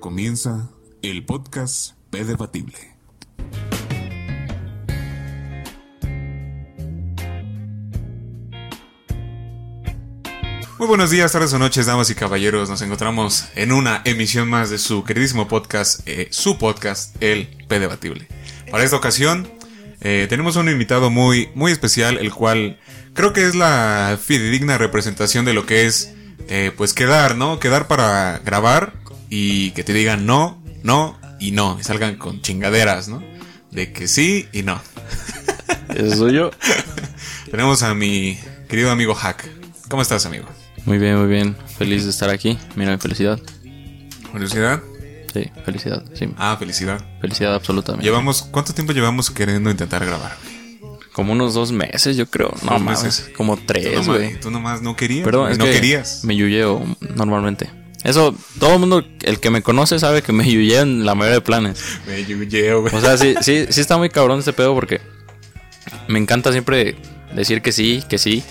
comienza el podcast P Debatible. Muy buenos días, tardes o noches, damas y caballeros. Nos encontramos en una emisión más de su queridísimo podcast, eh, su podcast, el P Debatible. Para esta ocasión, eh, tenemos un invitado muy, muy especial, el cual creo que es la fidedigna representación de lo que es, eh, pues quedar, ¿no? Quedar para grabar y que te digan no, no y no, y salgan con chingaderas, ¿no? De que sí y no. Eso soy yo. Tenemos a mi querido amigo Hack. ¿Cómo estás, amigo? Muy bien, muy bien. Feliz de estar aquí. Mira, felicidad. ¿Felicidad? Sí, felicidad. Sí, Ah, felicidad. felicidad absolutamente. Llevamos, ¿cuánto tiempo llevamos queriendo intentar grabar? Como unos dos meses, yo creo. No más, como tres, güey. tú nomás no querías. Perdón, es no que querías. me yuyeo normalmente. Eso, todo el mundo, el que me conoce sabe que me yuyeo en la mayoría de planes. Me yuyeo, güey. O sea, sí, sí, sí está muy cabrón este pedo porque me encanta siempre decir que sí, que sí.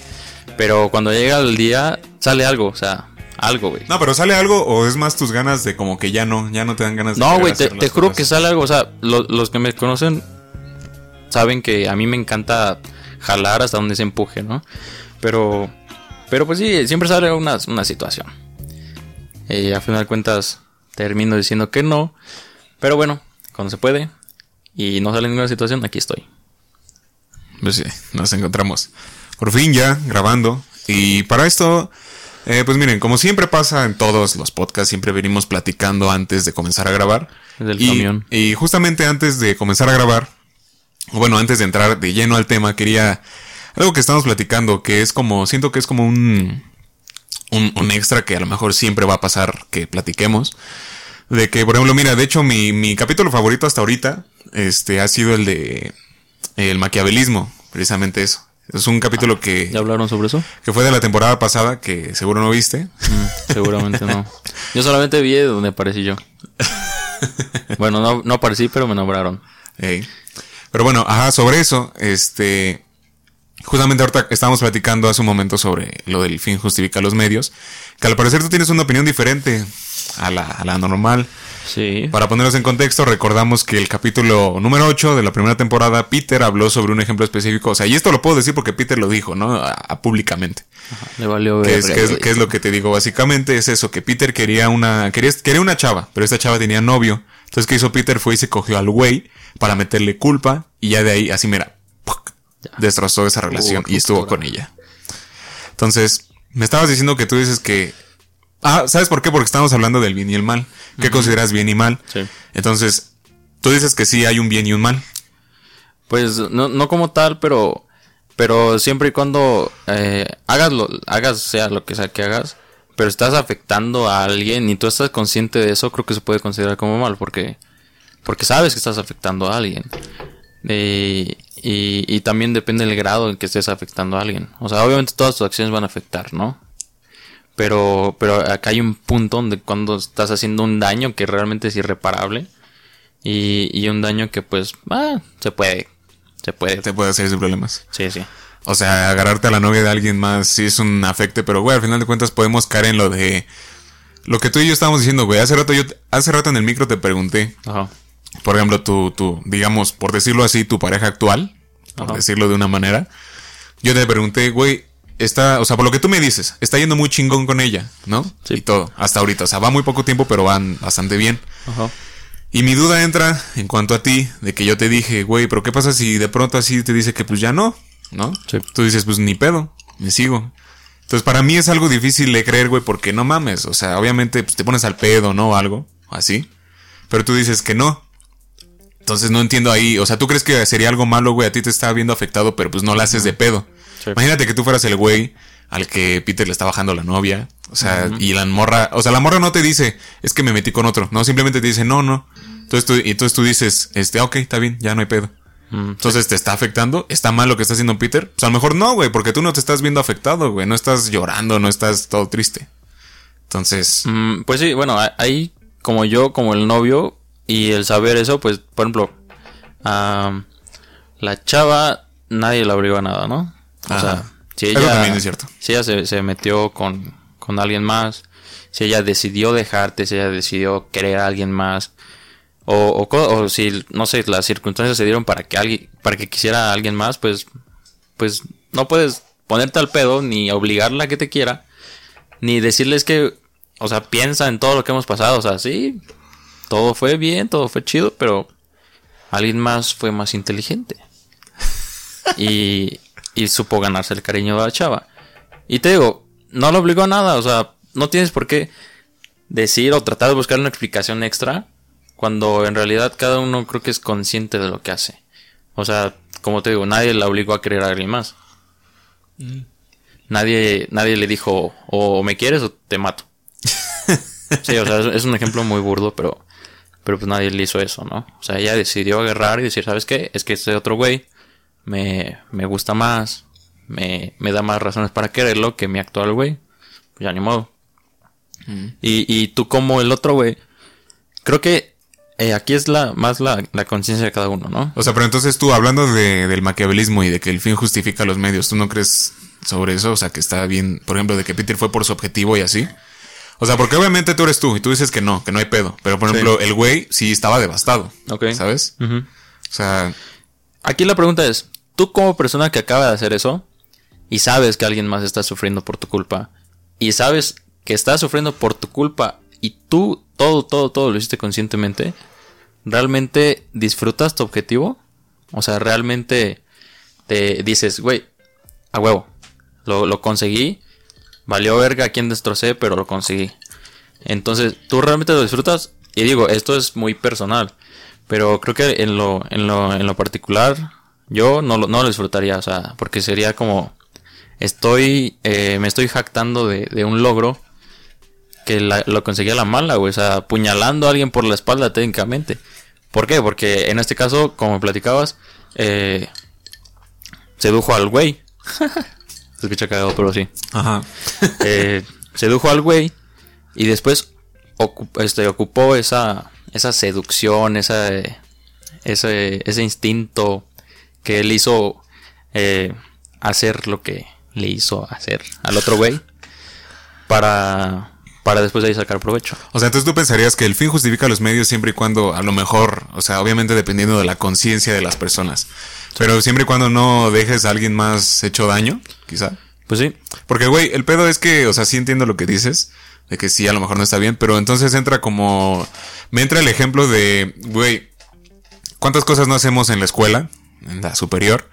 Pero cuando llega el día, sale algo, o sea, algo, güey. No, pero sale algo o es más tus ganas de como que ya no, ya no te dan ganas de No, güey, te, te juro que sale algo. O sea, lo- los que me conocen saben que a mí me encanta jalar hasta donde se empuje, ¿no? Pero, pero pues sí, siempre sale una, una situación. Y a final de cuentas termino diciendo que no. Pero bueno, cuando se puede y no sale ninguna situación, aquí estoy. Pues sí, nos encontramos por fin ya grabando. Y para esto, eh, pues miren, como siempre pasa en todos los podcasts, siempre venimos platicando antes de comenzar a grabar. Desde el y, camión. y justamente antes de comenzar a grabar, o bueno, antes de entrar de lleno al tema, quería algo que estamos platicando, que es como, siento que es como un, un, un extra que a lo mejor siempre va a pasar que platiquemos. De que, por ejemplo, mira, de hecho, mi, mi capítulo favorito hasta ahorita, este, ha sido el de el maquiavelismo, precisamente eso. Es un capítulo que, ¿Ya hablaron sobre eso? que fue de la temporada pasada, que seguro no viste. Mm, seguramente no. Yo solamente vi de donde aparecí yo. Bueno, no, no aparecí, pero me nombraron. Pero bueno, ajá, sobre eso, este. Justamente ahorita estábamos platicando hace un momento sobre lo del fin justifica los medios. Que al parecer tú tienes una opinión diferente a la, a la normal. Sí. Para ponerlos en contexto, recordamos que el capítulo número 8 de la primera temporada, Peter habló sobre un ejemplo específico. O sea, y esto lo puedo decir porque Peter lo dijo, ¿no? A- a- públicamente. Le valió ¿Qué es, verga, qué es- lo que te digo? Básicamente es eso, que Peter quería una, quería, quería una chava, pero esta chava tenía novio. Entonces, ¿qué hizo Peter? Fue y se cogió al güey para meterle culpa y ya de ahí, así mira, ¡puc! Destrozó esa relación y estuvo con ella. Entonces, me estabas diciendo que tú dices que... Ah, ¿sabes por qué? Porque estamos hablando del bien y el mal. ¿Qué consideras bien y mal? Sí. Entonces, tú dices que sí hay un bien y un mal. Pues no, no como tal, pero pero siempre y cuando eh, hagas lo, hagas sea lo que sea que hagas, pero estás afectando a alguien y tú estás consciente de eso, creo que se puede considerar como mal porque porque sabes que estás afectando a alguien. Eh, y, y también depende del grado en que estés afectando a alguien. O sea, obviamente todas tus acciones van a afectar, ¿no? Pero, pero acá hay un punto donde cuando estás haciendo un daño que realmente es irreparable y, y un daño que pues, ah, se puede, se puede. Te puede hacer sin problemas. Sí, sí. O sea, agarrarte a la novia de alguien más sí es un afecte, pero güey, al final de cuentas podemos caer en lo de lo que tú y yo estábamos diciendo, güey. Hace rato yo hace rato en el micro te pregunté, Ajá. Por ejemplo, tu tu digamos, por decirlo así, tu pareja actual, por Ajá. decirlo de una manera. Yo te pregunté, güey, está, o sea, por lo que tú me dices, está yendo muy chingón con ella, ¿no? Sí. Y todo, hasta ahorita, o sea, va muy poco tiempo, pero van bastante bien. Ajá. Y mi duda entra en cuanto a ti, de que yo te dije, güey, pero ¿qué pasa si de pronto así te dice que pues ya no? ¿No? Sí. Tú dices, pues ni pedo, me sigo. Entonces para mí es algo difícil de creer, güey, porque no mames, o sea, obviamente pues, te pones al pedo, ¿no? O algo, así. Pero tú dices que no. Entonces no entiendo ahí, o sea, tú crees que sería algo malo, güey, a ti te está viendo afectado, pero pues no la haces de pedo. Sí. Imagínate que tú fueras el güey al que Peter le está bajando la novia, o sea, y la morra, o sea, la morra no te dice, es que me metí con otro, no, simplemente te dice, no, no. Entonces tú, y entonces tú dices, este, ah, ok, está bien, ya no hay pedo. Entonces te está afectando, está mal lo que está haciendo Peter. Pues a lo mejor no, güey, porque tú no te estás viendo afectado, güey, no estás llorando, no estás todo triste. Entonces, Mm, pues sí, bueno, ahí como yo, como el novio, y el saber eso, pues, por ejemplo, am, la chava, nadie la obligó a nada, ¿no? O Ajá. sea, si ella, también es cierto. Si ella se, se metió con, con alguien más, si ella decidió dejarte, si ella decidió querer a alguien más, o, o si, no sé, las circunstancias se dieron para que alguien, para que quisiera a alguien más, pues, pues no puedes ponerte al pedo ni obligarla a que te quiera, ni decirles que, o sea, piensa en todo lo que hemos pasado, o sea, sí, todo fue bien, todo fue chido, pero alguien más fue más inteligente. Y, y supo ganarse el cariño de la chava. Y te digo, no lo obligó a nada, o sea, no tienes por qué decir o tratar de buscar una explicación extra cuando en realidad cada uno creo que es consciente de lo que hace. O sea, como te digo, nadie la obligó a querer a alguien más. Nadie, nadie le dijo o me quieres o te mato. Sí, o sea, es, es un ejemplo muy burdo, pero, pero pues nadie le hizo eso, ¿no? O sea, ella decidió agarrar y decir, ¿sabes qué? Es que este otro güey me, me gusta más, me, me da más razones para quererlo que mi actual güey. Pues ya ni modo. Y, y tú como el otro güey, creo que eh, aquí es la más la, la conciencia de cada uno, ¿no? O sea, pero entonces tú, hablando de, del maquiavelismo y de que el fin justifica los medios, ¿tú no crees sobre eso? O sea, que está bien, por ejemplo, de que Peter fue por su objetivo y así. O sea, porque obviamente tú eres tú y tú dices que no, que no hay pedo. Pero, por Sí. ejemplo, el güey sí estaba devastado. Ok. ¿Sabes? O sea, Aquí la pregunta es, tú como persona que acaba de hacer eso y sabes que alguien más está sufriendo por tu culpa y sabes que está sufriendo por tu culpa y tú todo, todo, todo lo hiciste conscientemente, ¿realmente disfrutas tu objetivo? O sea, realmente te dices, güey, a huevo, lo, lo conseguí, valió verga a quien destrocé, pero lo conseguí. Entonces, ¿tú realmente lo disfrutas? Y digo, esto es muy personal. Pero creo que en lo, en lo, en lo particular, yo no lo, no lo disfrutaría. O sea, porque sería como. Estoy. eh, me estoy jactando de, de un logro. Que la- lo conseguí a la mala, güey. O sea, apuñalando a alguien por la espalda técnicamente. ¿Por qué? Porque en este caso, como platicabas, eh, sedujo al güey. Se escucha cagado, pero sí ajá. eh, sedujo al güey y después este, ocupó esa, esa seducción, esa, eh, ese, ese instinto que él hizo eh, hacer lo que le hizo hacer al otro güey para, para después de ahí sacar provecho. O sea, entonces tú pensarías que el fin justifica los medios siempre y cuando, a lo mejor, o sea, obviamente dependiendo de la conciencia de las personas. Pero siempre y cuando no dejes a alguien más hecho daño, quizá. Pues sí, Porque, güey, el pedo es que, o sea, sí entiendo lo que dices, de que sí, a lo mejor no está bien, pero entonces entra como, me entra el ejemplo de, güey, ¿cuántas cosas no hacemos en la escuela, en la superior,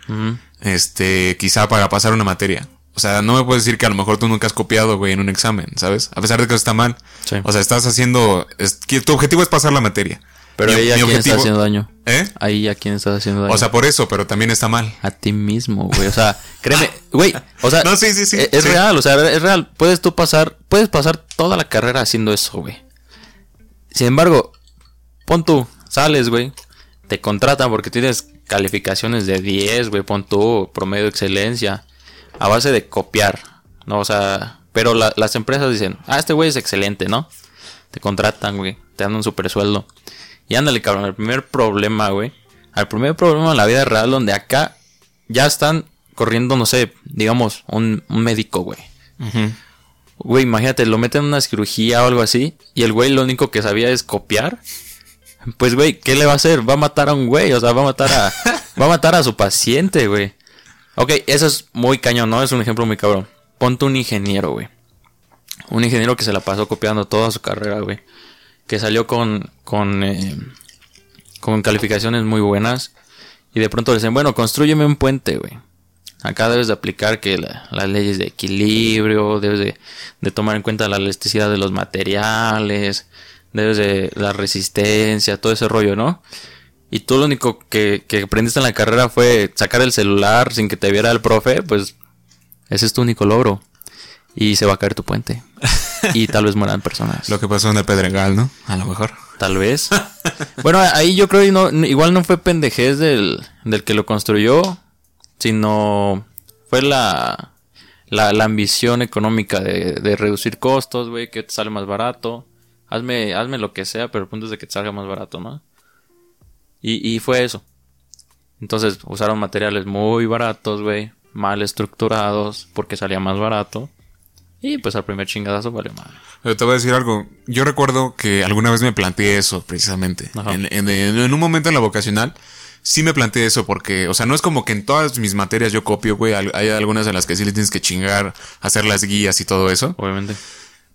este, quizá para pasar una materia? O sea, no me puedes decir que a lo mejor tú nunca has copiado, güey, en un examen, ¿sabes? A pesar de que eso está mal. Sí. O sea, estás haciendo, es- tu objetivo es pasar la materia. Pero Mi- ahí a mi quién está haciendo daño. ¿Eh? Ahí a quién estás haciendo daño. O sea, por eso, pero también está mal. a ti mismo, güey. O sea, créeme, güey. O sea, No, sí, sí, sí, Es, es real, o sea, es real. Puedes tú pasar, puedes pasar toda la carrera haciendo eso, güey. Sin embargo, pon tú, sales, güey. Te contratan porque tienes calificaciones de 10, güey. Pon tú, promedio de excelencia. A base de copiar, ¿no? O sea, pero la- las empresas dicen, ah, este güey es excelente, ¿no? Te contratan, güey. Te dan un super sueldo. Y ándale, cabrón, el primer problema, güey. Al primer problema en la vida real, donde acá ya están corriendo, no sé, digamos, un, un médico, güey. Güey, imagínate, lo meten en una cirugía o algo así. Y el güey lo único que sabía es copiar. Pues, güey, ¿qué le va a hacer? Va a matar a un güey, o sea, va a matar a. va a matar a su paciente, güey. Ok, eso es muy cañón, ¿no? Es un ejemplo muy cabrón. Ponte un ingeniero, güey. Un ingeniero que se la pasó copiando toda su carrera, güey. Que salió con. con. eh, con calificaciones muy buenas. Y de pronto dicen, bueno, construyeme un puente, güey. Acá debes de aplicar que la- las leyes de equilibrio, debes de, de tomar en cuenta la elasticidad de los materiales, debes de la resistencia, todo ese rollo, ¿no? Y tú lo único que, que aprendiste en la carrera fue sacar el celular sin que te viera el profe, pues ese es tu único logro. Y se va a caer tu puente. Y tal vez mueran personas. Lo que pasó en el Pedregal, ¿no? A lo mejor. Tal vez. bueno, ahí yo creo que no, igual no fue pendejez del, del que lo construyó, sino fue la, la, la ambición económica de, de reducir costos, güey, que te sale más barato. Hazme, hazme lo que sea, pero el punto es de que te salga más barato, ¿no? Y, y fue eso. Entonces usaron materiales muy baratos, güey, mal estructurados, porque salía más barato. Y pues al primer chingadazo vale madre. Pero te voy a decir algo. Yo recuerdo que alguna vez me planteé eso, precisamente. En, en- en un momento en la vocacional, sí me planteé eso, porque, o sea, no es como que en todas mis materias yo copio, güey. Hay algunas en las que sí le tienes que chingar, hacer las guías y todo eso. Obviamente.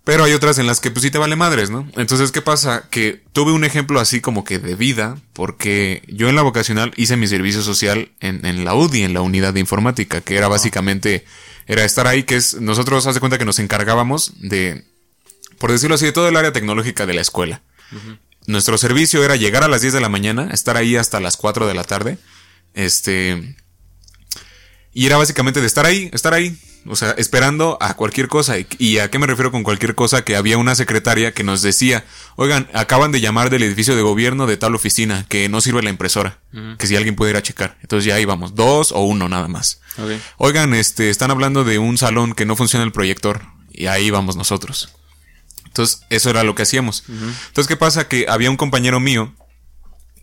Pero hay otras en las que pues sí te vale madres, ¿no? Entonces, ¿qué pasa? Que tuve un ejemplo así como que de vida, porque yo en la vocacional hice mi servicio social en, en la UDI, en la unidad de informática, que era básicamente, era estar ahí, que es, nosotros, haz de cuenta que nos encargábamos de, por decirlo así, de todo el área tecnológica de la escuela. Nuestro servicio era llegar a las 10 de la mañana, estar ahí hasta las 4 de la tarde, este, y era básicamente de estar ahí, estar ahí. O sea, esperando a cualquier cosa. ¿Y- ¿Y a qué me refiero con cualquier cosa? Que había una secretaria que nos decía, oigan, acaban de llamar del edificio de gobierno de tal oficina que no sirve la impresora. Que si alguien puede ir a checar. Entonces ya íbamos, dos o uno nada más. Oigan, este, están hablando de un salón que no funciona el proyector. Y ahí vamos nosotros. Entonces, eso era lo que hacíamos. Entonces, ¿qué pasa? Que había un compañero mío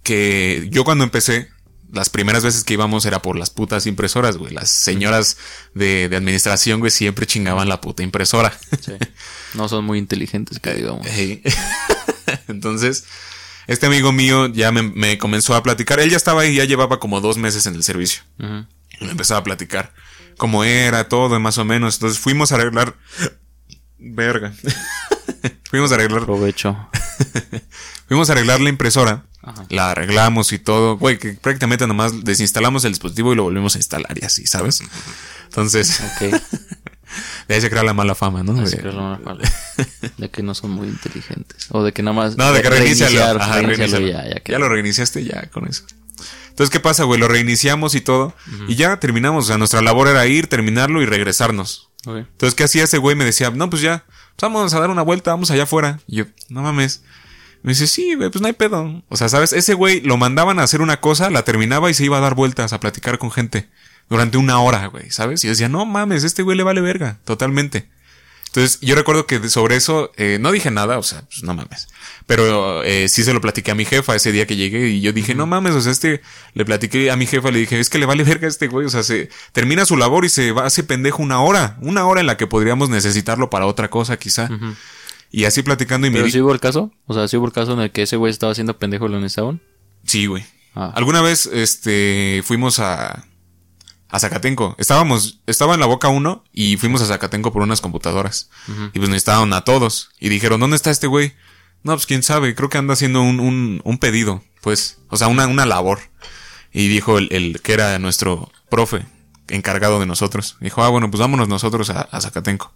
que yo cuando empecé, las primeras veces que íbamos era por las putas impresoras, güey. Las señoras de, de administración, güey, siempre chingaban la puta impresora. Sí. No son muy inteligentes, que digamos. Entonces, este amigo mío ya me, me comenzó a platicar. Él ya estaba ahí, ya llevaba como dos meses en el servicio. Y me empezaba a platicar cómo era todo, más o menos. Entonces fuimos a arreglar. Verga. fuimos a arreglar. Provecho. Fuimos a arreglar la impresora. Ajá. La arreglamos y todo. Güey, que prácticamente nomás desinstalamos el dispositivo y lo volvimos a instalar y así, ¿sabes? Entonces, Ok. de ahí se crea la mala fama, ¿no? Así De- que. De no son muy inteligentes. O de que nada más. No, de que reinicialo. Ajá, ya, ya, que- Ya lo reiniciaste ya con eso. Entonces, ¿qué pasa, güey? Lo reiniciamos y todo. Y ya terminamos. O sea, nuestra labor era ir, terminarlo y regresarnos. Entonces, ¿qué hacía ese güey? Me decía, no, pues ya, pues vamos a dar una vuelta, vamos allá afuera. Y yo, no mames. Me dice, sí, güey, pues no hay pedo. O sea, ¿sabes? Ese güey lo mandaban a hacer una cosa, la terminaba y se iba a dar vueltas, a platicar con gente. Durante una hora, güey, ¿sabes? Y yo decía, no mames, este güey le vale verga, totalmente. Entonces, yo recuerdo que sobre eso eh, no dije nada, o sea, pues no mames. Pero eh, sí se lo platiqué a mi jefa ese día que llegué y yo dije, no mames, o sea, este, le platiqué a mi jefa, le dije, es que le vale verga a este güey, o sea, se termina su labor y se va, hace pendejo una hora, una hora en la que podríamos necesitarlo para otra cosa, quizá. Y así platicando y me Pero di- sí hubo el caso. O sea, sí hubo el caso en el que ese güey estaba haciendo pendejo y lo necesitaban. Sí, güey. Ah. Alguna vez, este, fuimos a, a Zacatenco. Estábamos, estaba en la boca uno y fuimos a Zacatenco por unas computadoras. Y pues necesitaban a todos. Y dijeron, ¿dónde está este güey? No, pues quién sabe, creo que anda haciendo un, un, un pedido, pues. O sea, una, una labor. Y dijo el, el que era nuestro profe, encargado de nosotros. Dijo, ah, bueno, pues vámonos nosotros a, a Zacatenco.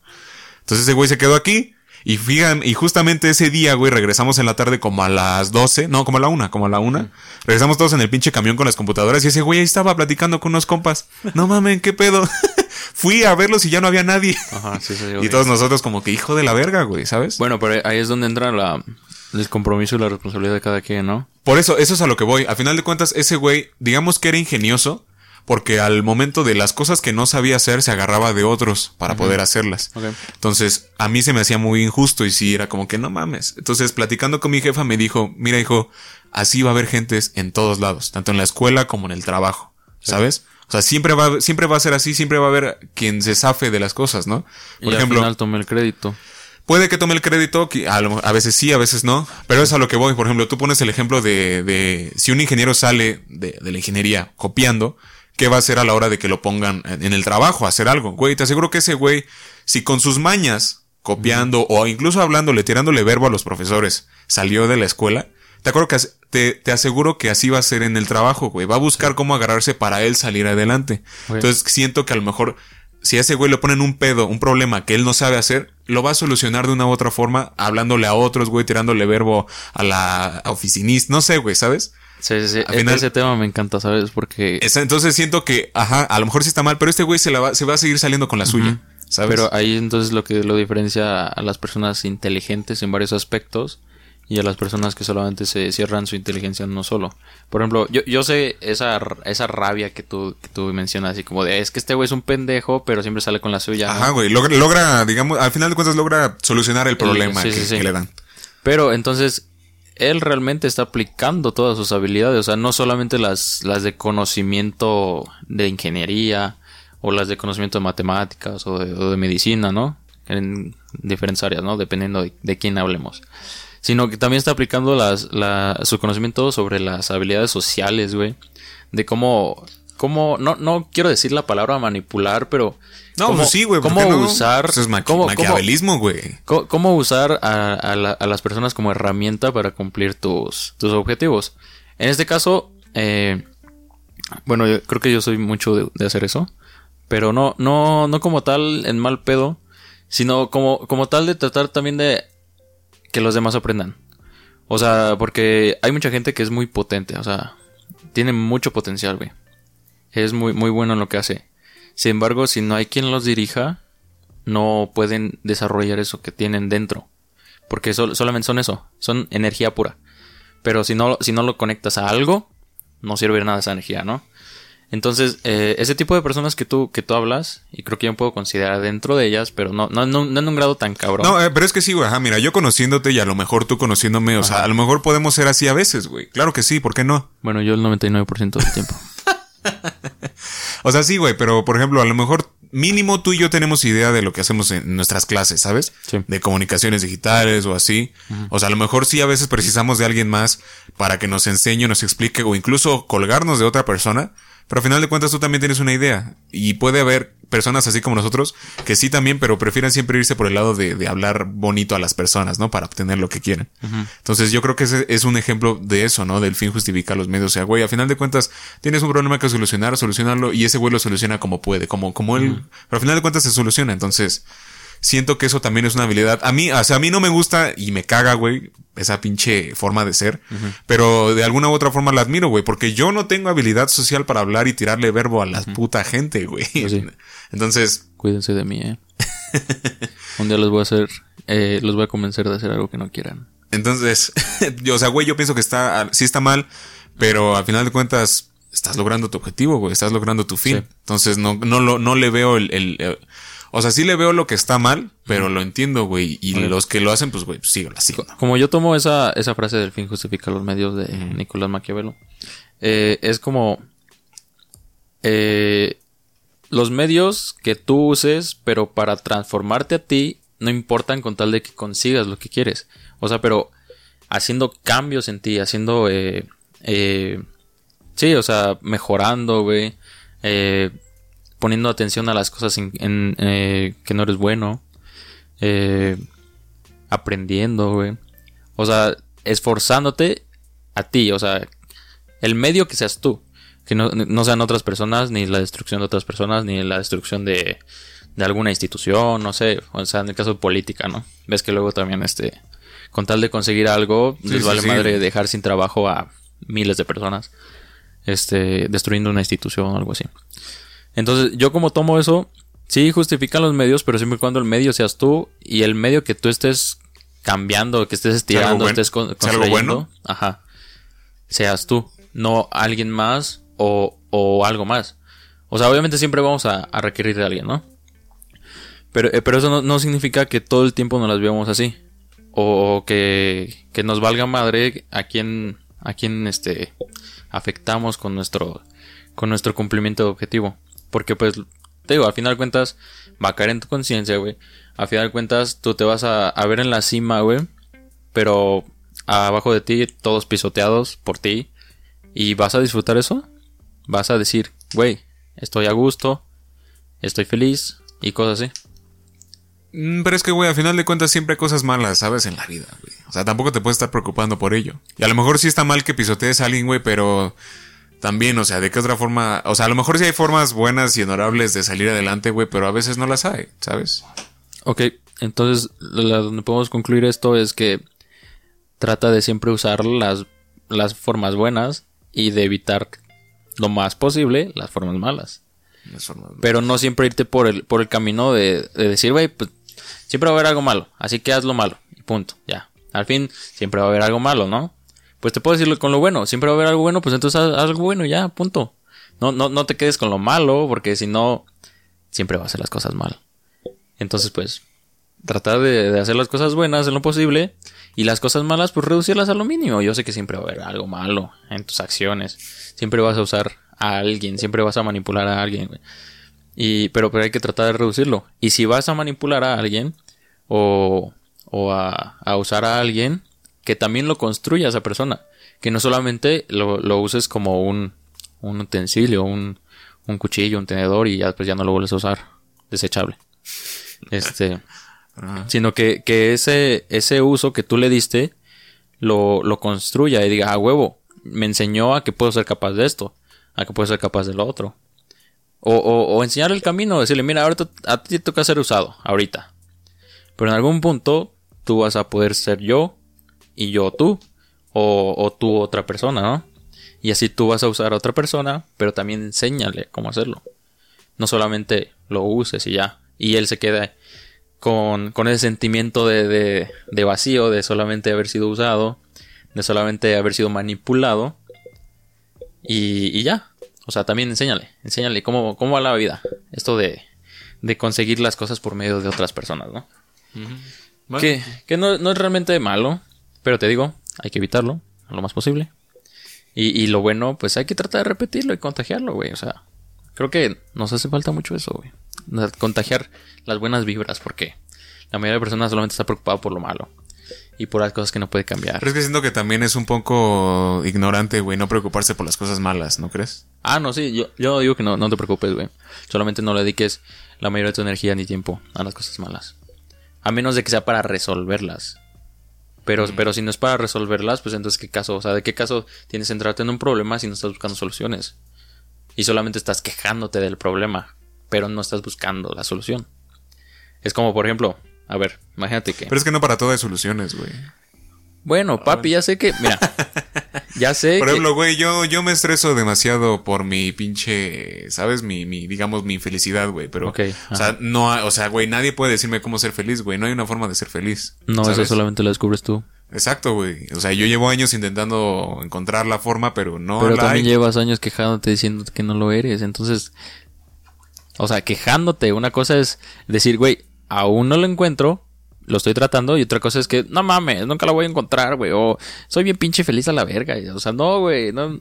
Entonces ese güey se quedó aquí. Y fijan, y justamente ese día, güey, regresamos en la tarde como a las 12, no, como a la una, como a la una. Regresamos todos en el pinche camión con las computadoras y ese güey ahí estaba platicando con unos compas. No mamen, qué pedo. Fui a verlos y ya no había nadie. Ajá, sí, sí. Y todos nosotros como que hijo de la verga, güey, ¿sabes? Bueno, pero ahí es donde entra la, el compromiso y la responsabilidad de cada quien, ¿no? Por eso, eso es a lo que voy. A final de cuentas, ese güey, digamos que era ingenioso, porque al momento de las cosas que no sabía hacer, se agarraba de otros para poder hacerlas. Entonces, a mí se me hacía muy injusto y sí, era como que no mames. Entonces, platicando con mi jefa, me dijo, mira, hijo, así va a haber gentes en todos lados, tanto en la escuela como en el trabajo, ¿sabes? O sea, siempre va, siempre va a ser así, siempre va a haber quien se zafe de las cosas, ¿no? Y Por al ejemplo, final tomé el crédito. Puede que tome el crédito, a veces sí, a veces no, pero es a lo que voy. Por ejemplo, tú pones el ejemplo de, de si un ingeniero sale de, de la ingeniería copiando, ¿qué va a hacer a la hora de que lo pongan en el trabajo a hacer algo? Güey, te aseguro que ese güey, si con sus mañas, copiando o incluso hablándole, tirándole verbo a los profesores, salió de la escuela, te acuerdo que te, te aseguro que así va a ser en el trabajo, güey. Va a buscar cómo agarrarse para él salir adelante. Entonces siento que a lo mejor si a ese güey le ponen un pedo, un problema que él no sabe hacer, lo va a solucionar de una u otra forma, hablándole a otros, güey, tirándole verbo a la oficinista, no sé, güey, ¿sabes? Sí, sí, sí. Al final- Ese tema me encanta, ¿sabes? Porque... Entonces siento que, ajá, a lo mejor sí está mal, pero este güey se, la va, se va a seguir saliendo con la suya, ¿sabes? Pero ahí entonces lo que lo diferencia a las personas inteligentes en varios aspectos y a las personas que solamente se cierran su inteligencia en uno solo. Por ejemplo, yo, yo sé esa, esa rabia que tú, que tú mencionas, así como de, es que este güey es un pendejo, pero siempre sale con la suya. ¿no? Ajá, güey, logra, logra, digamos, al final de cuentas logra solucionar el problema sí, que, sí, sí. que le dan. Pero entonces, él realmente está aplicando todas sus habilidades, o sea, no solamente las, las de conocimiento de ingeniería o las de conocimiento de matemáticas o de, medicina, ¿no? en diferentes áreas, ¿no? Dependiendo de, de quién hablemos. Sino que también está aplicando las, la, su conocimiento sobre las habilidades sociales, güey. De cómo, cómo, no, no quiero decir la palabra manipular, pero... No, cómo, pues sí, güey. ¿por Cómo qué no? usar... Eso es maqui- cómo- cómo- maquiavelismo, güey. ¿Cómo usar a, a la- a las personas como herramienta para cumplir tus, tus objetivos? En este caso, eh, bueno, yo creo que yo soy mucho de, de hacer eso, pero no, no, no como tal en mal pedo, sino como, como tal de tratar también de que los demás aprendan. O sea, porque hay mucha gente que es muy potente, o sea, tiene mucho potencial, güey. Es muy, muy bueno en lo que hace. Sin embargo, si no hay quien los dirija, no pueden desarrollar eso que tienen dentro. Porque sol- solamente son eso, son energía pura. Pero si no, si no lo conectas a algo, no sirve de nada esa energía, ¿no? Entonces, eh, ese tipo de personas que tú, que tú hablas, y creo que yo me puedo considerar dentro de ellas, pero no, no, no, no en un grado tan cabrón. No, eh, pero es que sí, güey. Ajá, mira, yo conociéndote y a lo mejor tú conociéndome, o sea, a lo mejor podemos ser así a veces, güey. Claro que sí, ¿por qué no? Bueno, yo el 99% del tiempo. O sea, sí, güey, pero por ejemplo, a lo mejor mínimo tú y yo tenemos idea de lo que hacemos en nuestras clases, ¿sabes? Sí. De comunicaciones digitales o así. O sea, a lo mejor sí a veces precisamos de alguien más para que nos enseñe, nos explique o incluso colgarnos de otra persona. Pero al final de cuentas tú también tienes una idea. Y puede haber personas así como nosotros que sí también, pero prefieren siempre irse por el lado de, de hablar bonito a las personas, ¿no? Para obtener lo que quieren. Entonces yo creo que ese es un ejemplo de eso, ¿no? Del fin justifica los medios. O sea, güey, a final de cuentas tienes un problema que solucionar, solucionarlo y ese güey lo soluciona como puede, como, como él. Pero al final de cuentas se soluciona. Entonces siento que eso también es una habilidad. A mí, o sea, a mí no me gusta y me caga, güey, esa pinche forma de ser. Pero de alguna u otra forma la admiro, güey, porque yo no tengo habilidad social para hablar y tirarle verbo a la puta gente, güey. Pues sí. Entonces, Cuídense de mí, eh. Un día los voy a hacer, eh, los voy a convencer de hacer algo que no quieran. Entonces, yo, o sea, güey, yo pienso que está, sí está mal, pero al final de cuentas, estás logrando tu objetivo, güey, estás logrando tu fin. Sí. Entonces, no, no, lo, no le veo el, el, el- o sea, sí le veo lo que está mal, pero lo entiendo, güey, y Vale. los que lo hacen, pues, güey, pues así. ¿no? Como yo tomo esa, esa frase del fin justifica los medios de Nicolás Maquiavelo, eh, es como eh, los medios que tú uses, pero para transformarte a ti, no importan con tal de que consigas lo que quieres. O sea, pero haciendo cambios en ti, haciendo, eh, eh, sí, o sea, mejorando, güey, eh, poniendo atención a las cosas en, en, eh, que no eres bueno, eh, aprendiendo, güey. O sea, esforzándote a ti, o sea, el medio que seas tú. Que no, no sean otras personas, ni la destrucción de otras personas, ni la destrucción de, de alguna institución, no sé. O sea, en el caso de política, ¿no? Ves que luego también, este, con tal de conseguir algo, Sí, les sí, vale sí. madre dejar sin trabajo a miles de personas. Este, destruyendo una institución o algo así. Entonces, yo como tomo eso, sí justifican los medios, pero siempre y cuando el medio seas tú y el medio que tú estés cambiando, que estés estirando, estés con- construyendo, bueno. ajá, seas tú, no alguien más o, o algo más. O sea, obviamente siempre vamos a, a requerir de alguien, ¿no? Pero, eh, pero eso no, no significa que todo el tiempo nos las veamos así. O que, que nos valga madre a quien, a quien este, afectamos con nuestro, con nuestro cumplimiento de objetivo. Porque pues, te digo, al final de cuentas, va a caer en tu conciencia, güey. A final de cuentas, tú te vas a, a ver en la cima, güey. Pero abajo de ti, todos pisoteados por ti. Y vas a disfrutar eso. Vas a decir, güey, estoy a gusto, estoy feliz y cosas así. Mm, Pero es que, güey, al final de cuentas siempre hay cosas malas, ¿sabes? En la vida, güey. O sea, tampoco te puedes estar preocupando por ello. Y a lo mejor sí está mal que pisotees a alguien, güey, pero también, o sea, ¿de qué otra forma? O sea, a lo mejor sí hay formas buenas y honorables de salir adelante, güey, pero a veces no las hay, ¿sabes? Ok, entonces la, donde podemos concluir esto es que trata de siempre usar las, las formas buenas y de evitar lo más posible las formas malas. Las formas- Pero no siempre irte por el, por el camino de, de decir, güey, pues siempre va a haber algo malo, así que haz lo malo, y punto, ya. Al fin, siempre va a haber algo malo, ¿no? Pues te puedo decirlo con lo bueno, siempre va a haber algo bueno, pues entonces haz, algo bueno, ya, punto. No, no, no te quedes con lo malo, porque si no, siempre vas a hacer las cosas mal. Entonces, pues, tratar de, de hacer las cosas buenas en lo posible y las cosas malas, pues reducirlas a lo mínimo. Yo sé que siempre va a haber algo malo en tus acciones. Siempre vas a usar a alguien, siempre vas a manipular a alguien. Y, pero, pero hay que tratar de reducirlo. Y si vas a manipular a alguien o, o a, a usar a alguien, que también lo construya esa persona. Que no solamente lo, lo uses como un, un utensilio, un, un cuchillo, un tenedor y ya después ya no lo vuelves a usar. Desechable. Este. Sino que, que ese, ese uso que tú le diste lo, lo construya y diga, a huevo, me enseñó a que puedo ser capaz de esto, a que puedo ser capaz de lo otro. O, o, o enseñarle el camino, decirle, mira, ahorita a ti te toca ser usado, ahorita. Pero en algún punto tú vas a poder ser yo y yo tú, o, o tú otra persona, ¿no? Y así tú vas a usar a otra persona, pero también enséñale cómo hacerlo. No solamente lo uses y ya. Y él se queda con, con ese sentimiento de, de, de vacío, de solamente haber sido usado, de solamente haber sido manipulado. Y, y ya. O sea, también enséñale, enséñale cómo, cómo va la vida. Esto de, de conseguir las cosas por medio de otras personas, ¿no? Bueno, Que, que no, no es realmente malo, pero te digo, hay que evitarlo lo más posible. Y, y lo bueno, pues hay que tratar de repetirlo y contagiarlo, güey. O sea, creo que nos hace falta mucho eso, güey. Contagiar las buenas vibras, porque la mayoría de personas solamente está preocupada por lo malo y por las cosas que no puede cambiar. Pero es que siento que también es un poco ignorante, güey, no preocuparse por las cosas malas, ¿no crees? Ah, no, sí, yo, yo digo que no, no te preocupes, güey. Solamente no le dediques la mayoría de tu energía ni tiempo a las cosas malas. A menos de que sea para resolverlas. Pero, pero si no es para resolverlas, pues entonces qué caso, o sea, ¿de qué caso tienes que centrarte en un problema si no estás buscando soluciones? Y solamente estás quejándote del problema, pero no estás buscando la solución. Es como, por ejemplo, a ver, imagínate que... Pero es que no para todo hay soluciones, güey. Bueno, papi, ya sé que, mira, ya sé Por ejemplo, güey, yo, yo me estreso demasiado por mi pinche, ¿sabes? Mi, mi digamos, mi felicidad, güey. Pero, Ok, o sea, no, o sea, güey, nadie puede decirme cómo ser feliz, güey. No hay una forma de ser feliz. No, eso solamente lo descubres tú. Exacto, güey. O sea, yo llevo años intentando encontrar la forma, pero no Pero la también hay. llevas años quejándote diciendo que no lo eres. Entonces, o sea, quejándote. Una cosa es decir, güey, aún no lo encuentro, lo estoy tratando. Y otra cosa es que, no mames, nunca lo voy a encontrar, güey. O soy bien pinche feliz a la verga. O sea, no, güey, no,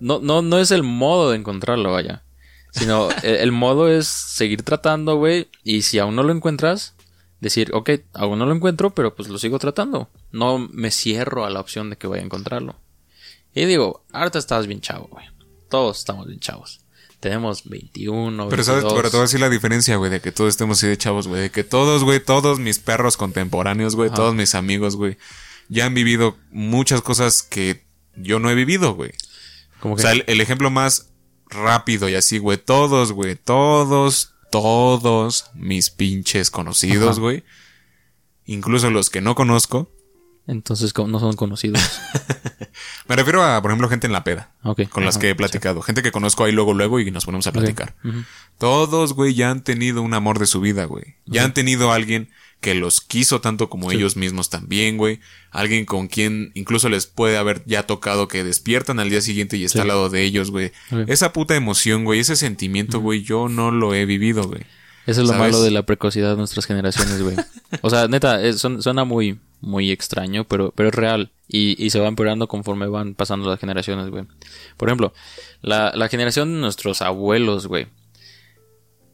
no, no, no es el modo de encontrarlo, vaya. Sino el, el modo es seguir tratando, güey. Y si aún no lo encuentras, decir, ok, aún no lo encuentro, pero pues lo sigo tratando. No me cierro a la opción de que voy a encontrarlo. Y digo, ahorita estás bien chavo, güey. Todos estamos bien chavos. Tenemos 21, Pero sabes, 22. pero te voy a decir la diferencia, güey, de que todos estemos así de chavos, güey. De que todos, güey, todos mis perros contemporáneos, güey, todos mis amigos, güey, ya han vivido muchas cosas que yo no he vivido, güey. Como O sea, el, el ejemplo más rápido y así, güey, todos, güey, todos, todos mis pinches conocidos, Ajá. güey. Incluso los que no conozco. Entonces no son conocidos. Me refiero a, por ejemplo, gente en la peda. Con las que he platicado. Gente que conozco ahí luego, luego y nos ponemos a platicar. Todos, güey, ya han tenido un amor de su vida, güey. Ya han tenido a alguien que los quiso tanto como Sí. ellos mismos también, güey. Alguien con quien incluso les puede haber ya tocado que despiertan al día siguiente y está Sí. al lado de ellos, güey. Esa puta emoción, güey, ese sentimiento, güey, yo no lo he vivido, güey. Eso es lo ¿Sabes? malo de la precocidad de nuestras generaciones, güey. O sea, neta, es- son- suena muy, muy extraño, pero, pero es real. Y, y se va empeorando conforme van pasando las generaciones, güey. Por ejemplo, la, la generación de nuestros abuelos, güey.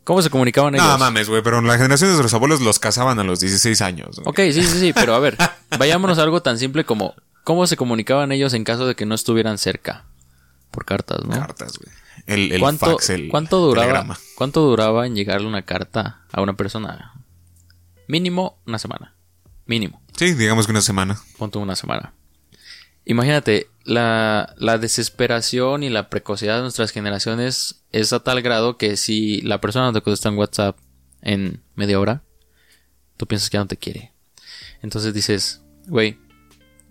¿Cómo se comunicaban ellos? No mames, güey, pero en la generación de nuestros abuelos los casaban a los 16 años. güey. Ok, sí, sí, sí, pero a ver, vayámonos a algo tan simple como cómo se comunicaban ellos en caso de que no estuvieran cerca. Por cartas, ¿no? Cartas, güey. El, el ¿Cuánto, fax, el ¿cuánto duraba? telegrama. ¿Cuánto duraba en llegarle una carta a una persona? Mínimo una semana. Mínimo. Sí, digamos que una semana. Punto una semana. Imagínate, la, la desesperación y la precocidad de nuestras generaciones es a tal grado que si la persona no te contesta en WhatsApp en media hora, tú piensas que ya no te quiere. Entonces dices, güey,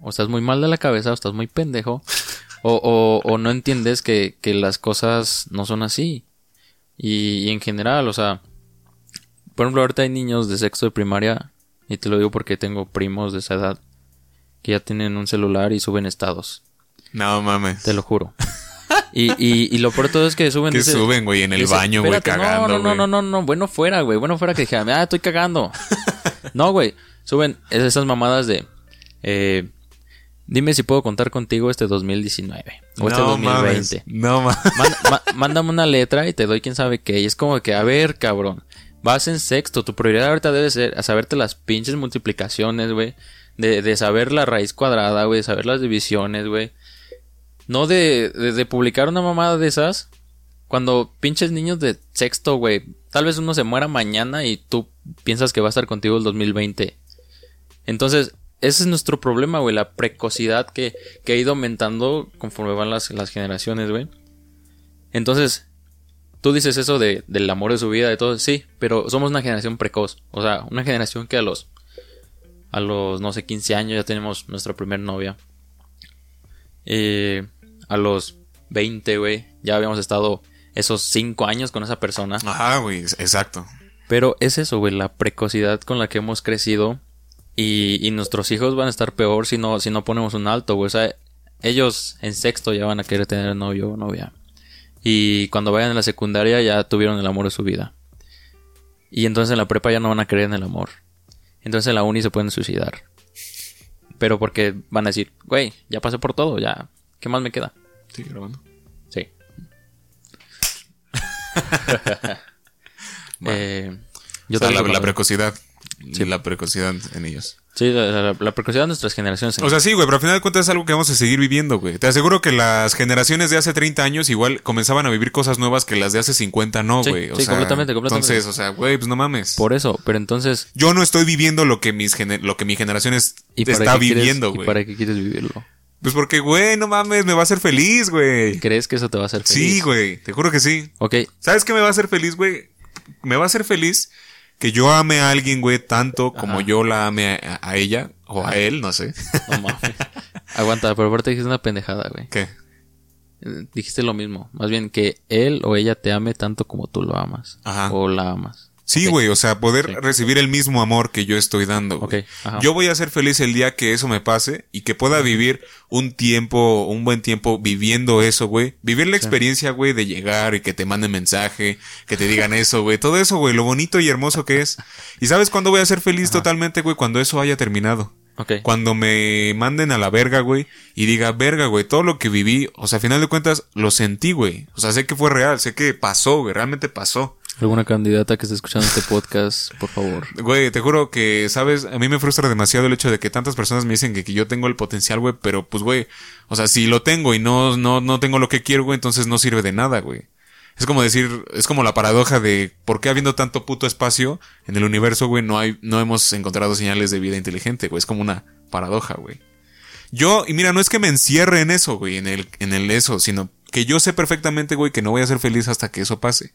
o estás muy mal de la cabeza, o estás muy pendejo, o, o, o no entiendes que, que las cosas no son así. Y, y en general, o sea, por ejemplo, ahorita hay niños de sexto de primaria, y te lo digo porque tengo primos de esa edad, que ya tienen un celular y suben estados, No mames. te lo juro. Y, y, y lo peor de todo es que suben... Que suben, güey, en el baño, güey, "Espérate, cagando, No, no, güey. no, no, no, bueno fuera, güey, bueno fuera que dijeran, ah, estoy cagando. no, güey, suben esas mamadas de... eh, Dime si puedo contar contigo este 2019 o este no 2020. mames. No mames. Mándame una letra y te doy quién sabe qué. Y es como que, a ver, cabrón. Vas en sexto. Tu prioridad ahorita debe ser saberte las pinches multiplicaciones, güey. De, de saber la raíz cuadrada, güey. De saber las divisiones, güey. No de, de, de publicar una mamada de esas. Cuando pinches niños de sexto, güey. Tal vez uno se muera mañana y tú piensas que va a estar contigo el 2020. Entonces, ese es nuestro problema, güey. La precocidad que, que ha ido aumentando conforme van las, las generaciones, güey. Entonces, tú dices eso de, del amor de su vida, de todo, sí, pero somos una generación precoz. O sea, una generación que a los, a los, no sé, 15 años ya tenemos nuestra primer novia. Eh, a los 20, güey, ya habíamos estado esos 5 años con esa persona. Ajá, güey, exacto. Pero es eso, güey, la precocidad con la que hemos crecido. Y, y nuestros hijos van a estar peor si no, si no ponemos un alto, güey. O sea, ellos en sexto ya van a querer tener novio o novia. Y cuando vayan a la secundaria ya tuvieron el amor de su vida. Y entonces en la prepa ya no van a creer en el amor. Entonces en la uni se pueden suicidar. Pero porque van a decir, güey, ya pasé por todo, ya. ¿Qué más me queda? Sí, grabando. Sí. Bueno. Eh, Yo la, precocidad. Sí, la precocidad en ellos. Sí, la, la- la precocidad de nuestras generaciones. O sea, sí, güey, pero al final de cuentas es algo que vamos a seguir viviendo, güey. Te aseguro que las generaciones de hace 30 años igual comenzaban a vivir cosas nuevas que las de hace 50 no, Sí, güey. O sí, sea, completamente, completamente. Entonces, o sea, güey, pues no mames. Por eso, pero entonces. Yo no estoy viviendo lo que mis lo que mi generación es- ¿y para está quieres- viviendo, ¿Y güey. para qué quieres vivirlo? Pues porque, güey, no mames, me va a hacer feliz, güey. ¿Crees que eso te va a hacer feliz? Sí, güey, te juro que sí. Ok, ¿Sabes qué me va a hacer feliz, güey? Me va a hacer feliz que yo ame a alguien, güey, tanto como yo la ame a, a ella o a él, no sé. no mames. Aguanta, pero aparte dijiste una pendejada, güey. ¿Qué? Eh, Dijiste lo mismo. Más bien que él o ella te ame tanto como tú lo amas. Ajá. O la amas. Sí, güey, o sea, poder Sí. recibir el mismo amor que yo estoy dando. Yo voy a ser feliz el día que eso me pase y que pueda vivir un tiempo, un buen tiempo viviendo eso, güey. Vivir la experiencia, güey, de llegar y que te manden mensaje, que te digan eso, güey. Todo eso, güey, lo bonito y hermoso que es. ¿Y sabes cuándo voy a ser feliz totalmente, güey? Cuando eso haya terminado. Ok. Cuando me manden a la verga, güey, y diga, verga, güey, todo lo que viví, o sea, a final de cuentas, lo sentí, güey. O sea, sé que fue real, sé que pasó, güey, realmente pasó. ¿Alguna candidata que esté escuchando este podcast, por favor? Güey, te juro que, ¿sabes? A mí me frustra demasiado el hecho de que tantas personas me dicen que, que yo tengo el potencial, güey, pero pues, güey, o sea, si lo tengo y no, no, no tengo lo que quiero, güey, entonces no sirve de nada, güey. Es como decir, es como la paradoja de por qué habiendo tanto puto espacio en el universo, güey, no hay, no hemos encontrado señales de vida inteligente, güey. Es como una paradoja, güey. Yo, y mira, no es que me encierre en eso, güey, en el, en el eso, sino que yo sé perfectamente, güey, que no voy a ser feliz hasta que eso pase.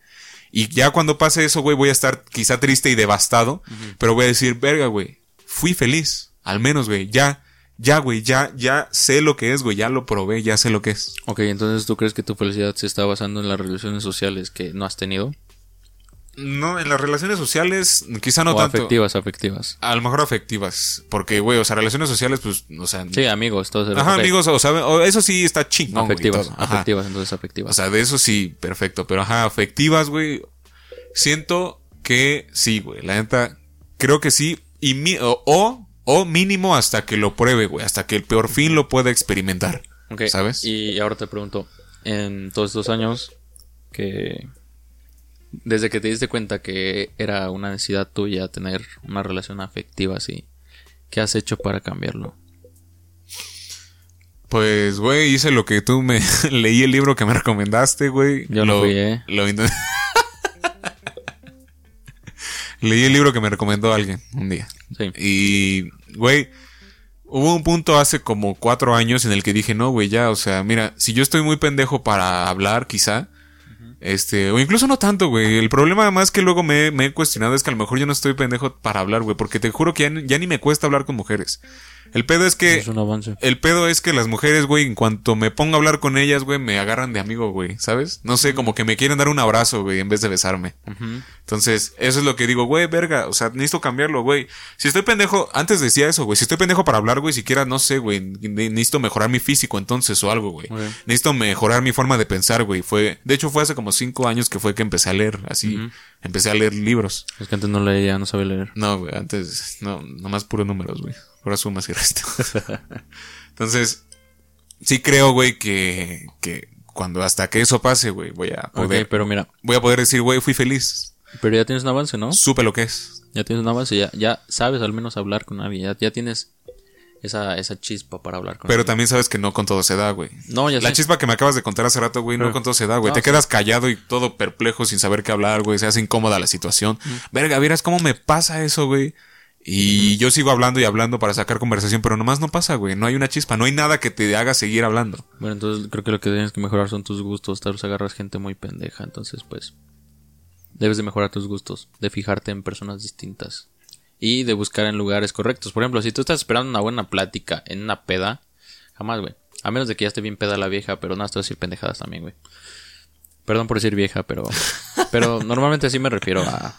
Y ya cuando pase eso, güey, voy a estar quizá triste y devastado, pero voy a decir, verga, güey, fui feliz. Al menos, güey, ya, ya, güey, ya, ya sé lo que es, güey, ya lo probé, ya sé lo que es. Ok, entonces tú crees que tu felicidad se está basando en las relaciones sociales que no has tenido? No, en las relaciones sociales, quizá no o tanto. afectivas, afectivas. A lo mejor afectivas. Porque, güey, o sea, relaciones sociales, pues, o sea. Sí, amigos, todos. Ajá, amigos, o sea, eso sí está chingón, Afectivas, afectivas, entonces afectivas. O sea, de eso sí, perfecto. Pero ajá, afectivas, güey. Siento que sí, güey. La neta, creo que sí. Y mi- o, o, o mínimo hasta que lo pruebe, güey. Hasta que por fin lo pueda experimentar. Ok, ¿Sabes? Y ahora te pregunto, en todos estos años que desde que te diste cuenta que era una necesidad tuya tener una relación afectiva así, ¿qué has hecho para cambiarlo? Pues, güey, hice lo que tú me leí el libro que me recomendaste, güey. Yo no lo, fui, ¿eh? lo intent- leí el libro que me recomendó alguien un día. Sí. Y, güey, hubo un punto hace como cuatro años en el que dije, no, güey, ya, o sea, mira, si yo estoy muy pendejo para hablar, quizá, este, o incluso no tanto, güey. El problema además que luego me, he cuestionado es que a lo mejor yo no estoy pendejo para hablar, güey, porque te juro que ya ni me cuesta hablar con mujeres. El pedo es que... Es un avance. El pedo es que las mujeres, güey, en cuanto me pongo a hablar con ellas, güey, me agarran de amigo, güey, ¿sabes? No sé, como que me quieren dar un abrazo, güey, en vez de besarme. Entonces, eso es lo que digo, güey, verga, o sea, necesito cambiarlo, güey. Si estoy pendejo, antes decía eso, güey, si estoy pendejo para hablar, güey, siquiera, no sé, güey, ne- necesito mejorar mi físico entonces o algo, güey. Necesito mejorar mi forma de pensar, güey. Fue, de hecho, fue hace como cinco años que fue que empecé a leer, así, empecé a leer libros. Es que antes no leía, no sabía leer. No, güey, antes, no, nomás puros números, güey. Puras sumas y restas. Entonces, sí creo, güey, que, que cuando hasta que eso pase, güey, voy a poder. Ok, pero mira, Voy a poder decir, güey, fui feliz. pero ya tienes un avance, ¿no? Supe lo que es. Ya tienes un avance, ya, ya sabes al menos hablar con alguien, ya, ya tienes esa, esa chispa para hablar con Pero alguien. también sabes que no con todo se da, güey. No, ya La sé. chispa que me acabas de contar hace rato, güey, no con todo se da, güey. No, Te sí. quedas callado y todo perplejo sin saber qué hablar, güey. Se hace incómoda la situación. Verga, vieras cómo me pasa eso, güey. Y yo sigo hablando y hablando para sacar conversación, pero nomás no pasa, güey. No hay una chispa, no hay nada que te haga seguir hablando. Bueno, entonces creo que lo que tienes que mejorar son tus gustos. Tal vez agarras gente muy pendeja. Entonces, pues, debes de mejorar tus gustos. De fijarte en personas distintas. Y de buscar en lugares correctos. Por ejemplo, si tú estás esperando una buena plática en una peda, jamás, güey. A menos de que ya esté bien peda la vieja, pero no, estoy a decir pendejadas también, güey. Perdón por decir vieja, pero. Pero normalmente sí me refiero a.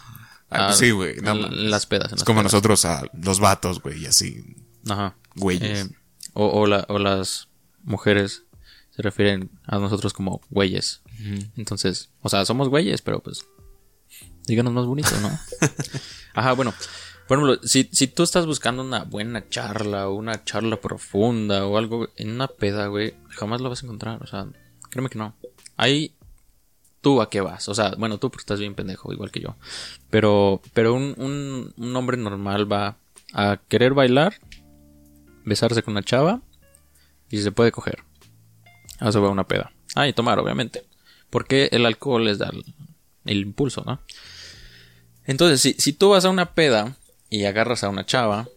Ah, a- sí, güey, no las pedas. en Es las como pedas. nosotros a los vatos, güey, y así. Ajá. Güeyes. Eh, o, o, la- o las mujeres se refieren a nosotros como güeyes. Entonces, o sea, somos güeyes, pero pues díganos más bonito, ¿no? Ajá, bueno. Por ejemplo, si, si tú estás buscando una buena charla o una charla profunda o algo en una peda, güey, jamás lo vas a encontrar. O sea, créeme que no. Ahí tú a qué vas. O sea, bueno, tú porque estás bien pendejo, igual que yo. Pero, pero un, un, un hombre normal va a querer bailar, besarse con una chava y se puede coger. A eso va una peda. Ah, y tomar, obviamente. Porque el alcohol les da el, el impulso, ¿no? Entonces, si, si tú vas a una peda y agarras a una chava,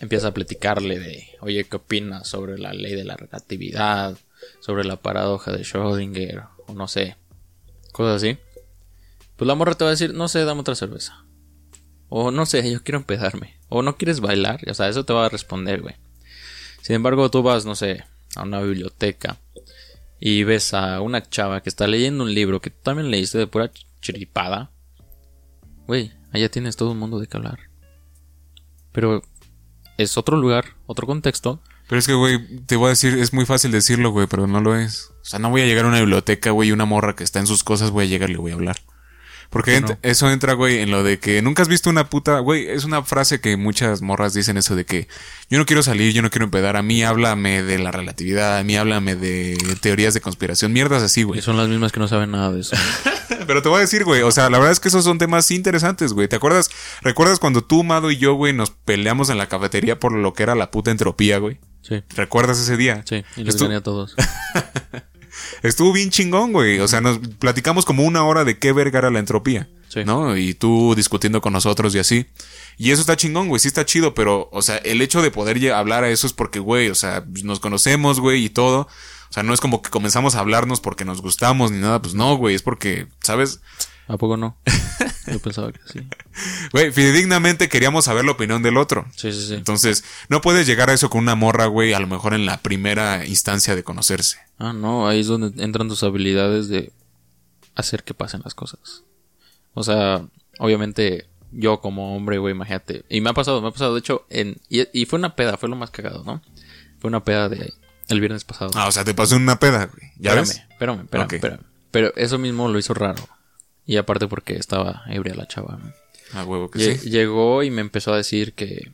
empiezas a platicarle de, oye, ¿qué opinas sobre la ley de la relatividad? Sobre la paradoja de Schrödinger, o no sé, cosas así. Pues la morra te va a decir, no sé, dame otra cerveza. O no sé, yo quiero empedarme. O no quieres bailar. O sea, eso te va a responder, güey. Sin embargo, tú vas, no sé, a una biblioteca y ves a una chava que está leyendo un libro que tú también leíste de pura ch- chiripada. Güey, allá tienes todo un mundo de qué hablar. Pero es otro lugar, otro contexto. Pero es que, güey, te voy a decir, es muy fácil decirlo, güey, pero no lo es. O sea, no voy a llegar a una biblioteca, güey, y una morra que está en sus cosas, voy a llegar y le voy a hablar. Porque ent- eso entra, güey, en lo de que nunca has visto una puta, güey, es una frase que muchas morras dicen eso de que yo no quiero salir, yo no quiero empedar, a mí háblame de la relatividad, a mí háblame de teorías de conspiración, mierdas así, Y güey. son las mismas que no saben nada de eso. Pero te voy a decir, güey, o sea, la verdad es que esos son temas interesantes, güey. ¿Te acuerdas? ¿Recuerdas cuando tú, Mado y yo, güey, nos peleamos en la cafetería por lo que era la puta entropía, güey? Sí, ¿Recuerdas ese día? sí, y les Estu- gané a todos. Estuvo bien chingón, güey. O sea, nos platicamos como una hora de qué verga era la entropía. Sí. ¿No? Y tú discutiendo con nosotros y así. Y eso está chingón, güey. Sí está chido, pero, o sea, el hecho de poder hablar a eso es porque, güey, o sea, nos conocemos, güey, y todo. O sea, no es como que comenzamos a hablarnos porque nos gustamos ni nada. Pues no, güey. Es porque, ¿sabes? ¿A poco no? Yo pensaba que sí. Güey, fidedignamente queríamos saber la opinión del otro. Sí, sí, sí. Entonces, no puedes llegar a eso con una morra, güey, a lo mejor en la primera instancia de conocerse. Ah, no, ahí es donde entran tus habilidades de hacer que pasen las cosas. O sea, obviamente yo como hombre, güey, imagínate. Y me ha pasado, me ha pasado, de hecho, en, y, y fue una peda, fue lo más cagado, ¿no? Fue una peda de el viernes pasado. Ah, o sea, te pasó una peda, güey. ¿Ya espérame, ves? espérame, espérame, espérame. Pero eso mismo lo hizo raro. Y aparte porque estaba ebria la chava. A huevo que Lle- sí. Llegó y me empezó a decir que.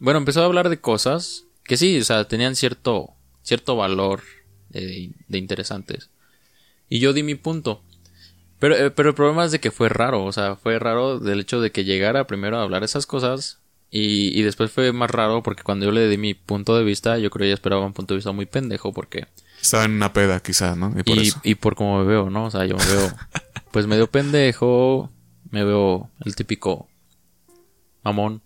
Bueno, empezó a hablar de cosas que sí, o sea, tenían cierto, cierto valor de, de interesantes. Y yo di mi punto. Pero, eh, pero el problema es de que fue raro, o sea, fue raro del hecho de que llegara primero a hablar esas cosas y, y después fue más raro porque cuando yo le di mi punto de vista, yo creo que ella esperaba un punto de vista muy pendejo porque... Estaba en una peda, quizás, ¿no? Y por y, eso. y por cómo me veo, ¿no? O sea, yo me veo pues medio pendejo, me veo el típico mamón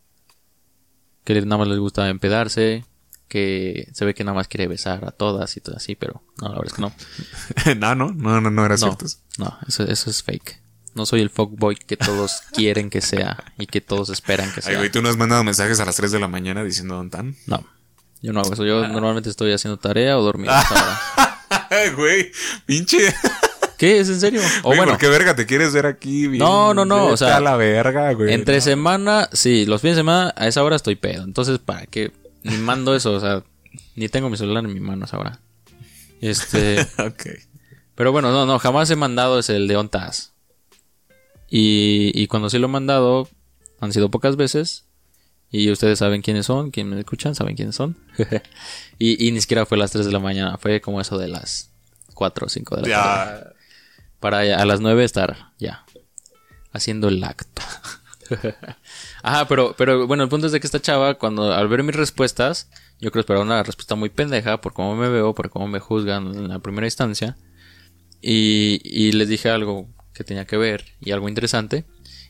que nada más les gusta empedarse, que se ve que nada más quiere besar a todas y todo así, pero no, la verdad es que no. no, no, no, no, no era No, cierto. no, eso, eso es fake. No soy el fuckboy que todos quieren que sea y que todos esperan que Ay, sea. güey, tú no has mandado mensajes a las 3 de la mañana diciendo dónde están. No, yo no hago eso. Yo normalmente estoy haciendo tarea o dormido. a esa hora. Ay, güey, pinche. ¿Qué? ¿Es en serio? O Güey, bueno, ¿por qué verga te quieres ver aquí? bien? No, no, no, o sea, a la verga, güey. entre No. semana, sí, los fines de semana a esa hora estoy pedo. Entonces, ¿para qué? Ni mando eso, o sea, ni tengo mi celular en mi mano a esa hora. Este, ok. pero bueno, no, no, jamás he mandado ese el de ontas. Y, y cuando sí lo he mandado, han sido pocas veces. Y ustedes saben quiénes son, quienes me escuchan saben quiénes son. y, y ni siquiera fue a las 3 de la mañana, fue como eso de las 4 o 5 de la tarde. Ya. Para ya- a las 9 estar ya haciendo el acto. Ajá, pero, pero bueno, el punto es de que esta chava, cuando al ver mis respuestas, yo creo esperaba una respuesta muy pendeja por cómo me veo, por cómo me juzgan en la primera instancia. Y, y les dije algo que tenía que ver y algo interesante.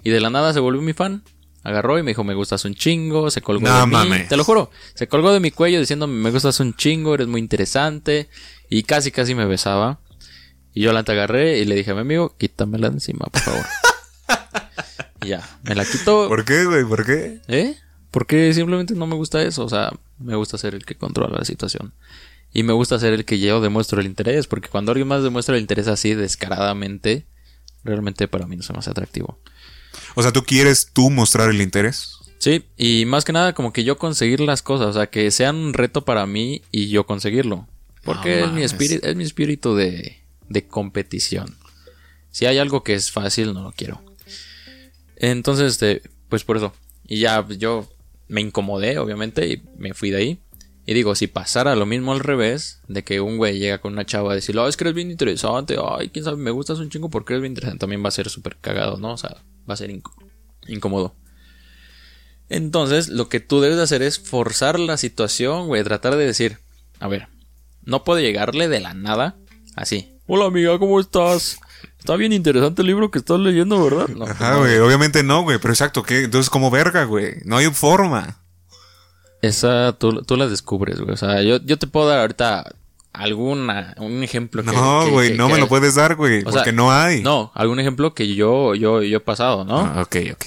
Y de la nada se volvió mi fan. Agarró y me dijo, me gustas un chingo, se colgó No de mí. mames. Te lo juro, se colgó de mi cuello diciéndome, me gustas un chingo, eres muy interesante. Y casi, casi me besaba. Y yo la agarré y le dije a mi amigo, quítamela de encima, por favor. y ya, me la quitó. ¿Por qué, güey? ¿Por qué? ¿Eh? Porque simplemente no me gusta eso. O sea, me gusta ser el que controla la situación. Y me gusta ser el que yo demuestro el interés. Porque cuando alguien más demuestra el interés así descaradamente, realmente para mí no se me hace atractivo. O sea, ¿tú quieres tú mostrar el interés? Sí, y más que nada como que yo conseguir las cosas. O sea, que sean un reto para mí y yo conseguirlo. Porque No es, mi espíritu, es mi espíritu de, de competición. Si hay algo que es fácil, no lo quiero. Entonces, este, pues por eso. Y ya yo me incomodé, obviamente, y me fui de ahí. Y digo, si pasara lo mismo al revés, de que un güey llega con una chava a decirle, oh, es que eres bien interesante, ay, quién sabe, me gustas un chingo porque eres bien interesante, también va a ser súper cagado, ¿no? O sea, va a ser inc- incómodo. Entonces, lo que tú debes de hacer es forzar la situación, güey, tratar de decir, a ver, no puedo llegarle de la nada, así. Hola amiga, ¿cómo estás? Está bien interesante el libro que estás leyendo, ¿verdad? No, Ajá, no, güey. Obviamente no, güey. Pero exacto, ¿qué? Entonces, como verga, güey. No hay forma. Esa tú, tú la descubres, güey. O sea, yo, yo te puedo dar ahorita alguna, un ejemplo que... No, güey. No que- me lo puedes dar, güey. sea, Porque no hay. No, algún ejemplo que yo, yo, yo he pasado, ¿no? Ah, ok, ok.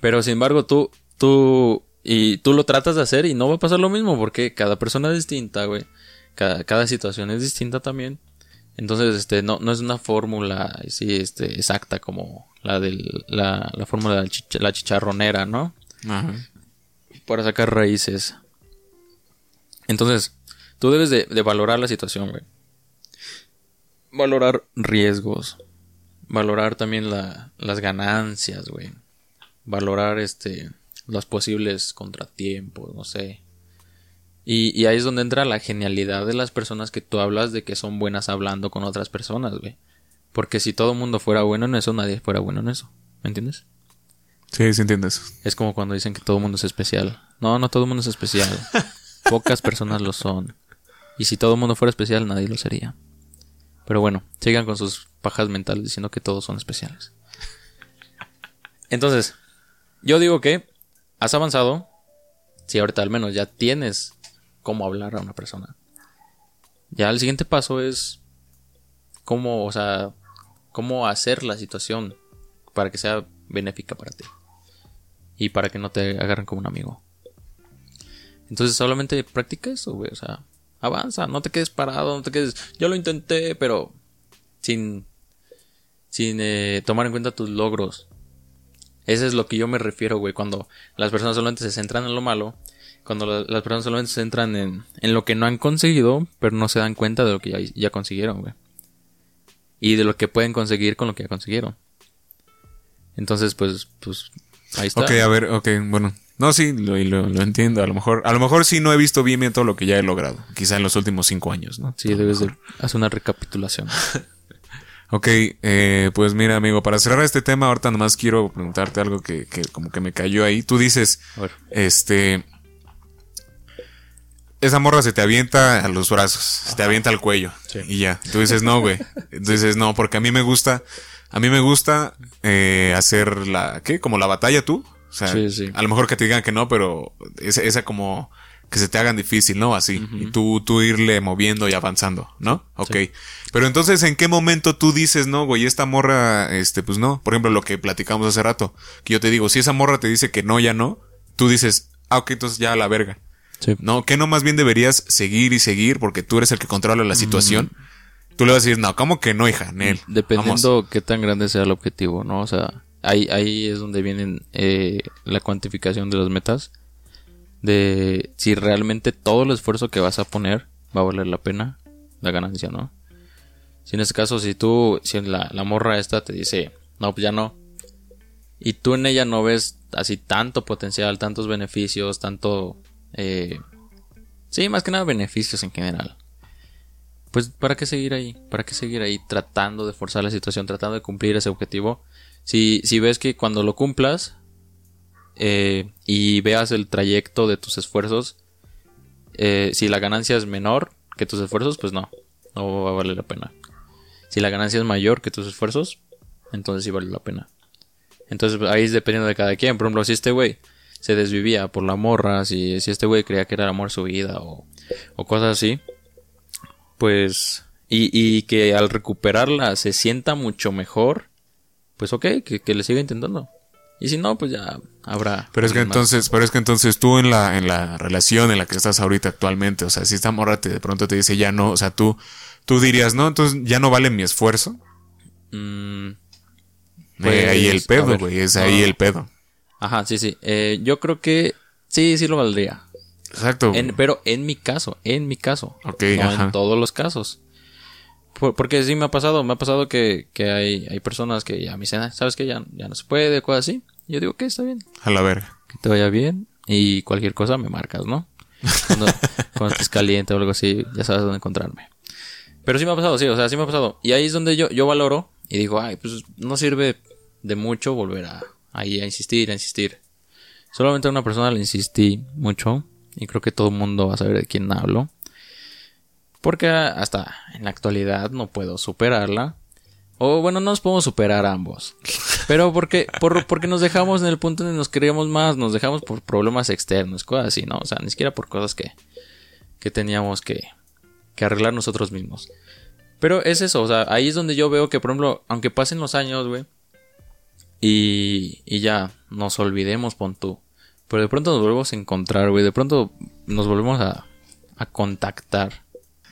Pero sin embargo, tú, tú, y tú lo tratas de hacer y no va a pasar lo mismo porque cada persona es distinta, güey. Cada, cada situación es distinta también. Entonces, este, no, no es una fórmula, sí, este, exacta como la del, la, la fórmula de la, la chicharronera, ¿no? Ajá. Para sacar raíces. Entonces, tú debes de, valorar la situación, güey. Valorar riesgos. Valorar también la- las ganancias, güey. Valorar este los posibles contratiempos, no sé. Y, y ahí es donde entra la genialidad de las personas que tú hablas de que son buenas hablando con otras personas, güey. Porque si todo el mundo fuera bueno en eso, nadie fuera bueno en eso. ¿Me entiendes? Sí, sí entiendes. Es como cuando dicen que todo el mundo es especial. No, no todo el mundo es especial. Pocas personas lo son. Y si todo el mundo fuera especial, nadie lo sería. Pero bueno, sigan con sus pajas mentales diciendo que todos son especiales. Entonces, yo digo que has avanzado. Si ahorita al menos ya tienes cómo hablar a una persona. Ya el siguiente paso es cómo, o sea, cómo hacer la situación para que sea benéfica para ti y para que no te agarren como un amigo. Entonces solamente practica eso, güey. O sea, avanza, no te quedes parado, no te quedes. Yo lo intenté, pero sin, sin eh, tomar en cuenta tus logros. Ese es lo que yo me refiero, güey. Cuando las personas solamente se centran en lo malo, cuando la- las personas solamente se centran en, en lo que no han conseguido, pero no se dan cuenta de lo que ya, ya consiguieron, güey. Y de lo que pueden conseguir con lo que ya consiguieron. Entonces, pues, pues, ahí está. Ok, a ver, ok, bueno. No, sí, lo, lo, lo entiendo. A lo mejor, a lo mejor sí no he visto bien bien todo lo que ya he logrado. Quizá en los últimos cinco años, ¿no? Sí, debes de hacer una recapitulación. Ok, eh, pues mira, amigo, para cerrar este tema, ahorita nomás quiero preguntarte algo que, que como que me cayó ahí. Tú dices, este, esa morra se te avienta a los brazos, se te avienta al cuello Sí. y ya. Tú dices, no, güey. Tú dices, no, porque a mí me gusta, a mí me gusta eh, hacer la, ¿qué? Como la batalla tú. O sea, Sí, sí. a lo mejor que te digan que no, pero esa, esa como que se te hagan difícil, ¿no? Así. Y tú, tú irle moviendo y avanzando, ¿no? Ok. Pero entonces, ¿en qué momento tú dices, no, güey, esta morra, este, pues no? Por ejemplo, lo que platicamos hace rato. Que yo te digo, si esa morra te dice que no, ya no, tú dices, ah, ok, entonces ya a la verga. Sí. No, que no más bien deberías seguir y seguir porque tú eres el que controla la situación. Tú le vas a decir, no, ¿cómo que no, hija? Nel. Vamos. Dependiendo qué tan grande sea el objetivo, ¿no? O sea, ahí, ahí es donde viene eh, la cuantificación de las metas. De si realmente todo el esfuerzo que vas a poner va a valer la pena la ganancia, ¿no? Si en este caso, si tú, si la, la morra esta te dice, no, pues ya no. y tú en ella no ves así tanto potencial, tantos beneficios, tanto... Eh, sí, más que nada beneficios en general. Pues ¿para qué seguir ahí? ¿Para qué seguir ahí tratando de forzar la situación, tratando de cumplir ese objetivo? Si, si ves que cuando lo cumplas eh, y veas el trayecto de tus esfuerzos, eh, si la ganancia es menor que tus esfuerzos, pues no, no va a valer la pena. Si la ganancia es mayor que tus esfuerzos, entonces sí vale la pena. Entonces ahí es dependiendo de cada quien. Por ejemplo, si este güey se desvivía por la morra, si, si este güey creía que era el amor su vida o, o cosas así, pues... Y, y, que al recuperarla se sienta mucho mejor, pues ok, que, que le siga intentando. Y si no, pues ya habrá. Pero es que entonces, pero es que entonces tú en la, en la relación en la que estás ahorita actualmente, o sea, si esta morra te, de pronto te dice ya no, o sea, tú, tú dirías, no, entonces ya no vale mi esfuerzo. Mm, Eh, ahí el Pues, pedo, güey, es ahí no. el pedo. Ajá, sí, sí. Eh, yo creo que sí, sí lo valdría. Exacto. En- pero en mi caso, en mi caso. Ok, no ajá. en todos los casos. Por- porque sí me ha pasado, me ha pasado que, que hay, hay personas que ya me dicen, "Ah, ¿sabes que ya, ya no se puede? Cosas así. Yo digo, que está bien. A la verga. Que te vaya bien. Y cualquier cosa me marcas, ¿no? Cuando, cuando estés caliente o algo así, ya sabes dónde encontrarme. Pero sí me ha pasado, sí, o sea, sí me ha pasado. Y ahí es donde yo, yo valoro y digo, ay, pues no sirve de mucho volver a, ahí a insistir, a insistir. Solamente a una persona le insistí mucho y creo que todo el mundo va a saber de quién hablo. Porque hasta en la actualidad no puedo superarla. O bueno, no nos podemos superar ambos. Pero porque, por, porque nos dejamos en el punto donde nos queríamos más, nos dejamos por problemas externos, cosas así, ¿no? O sea, ni siquiera por cosas que, que teníamos que, que arreglar nosotros mismos. Pero es eso, o sea, ahí es donde yo veo que, por ejemplo, aunque pasen los años, güey, y, y ya nos olvidemos, pon tú. Pero de pronto nos volvemos a encontrar, güey, de pronto nos volvemos a, a contactar.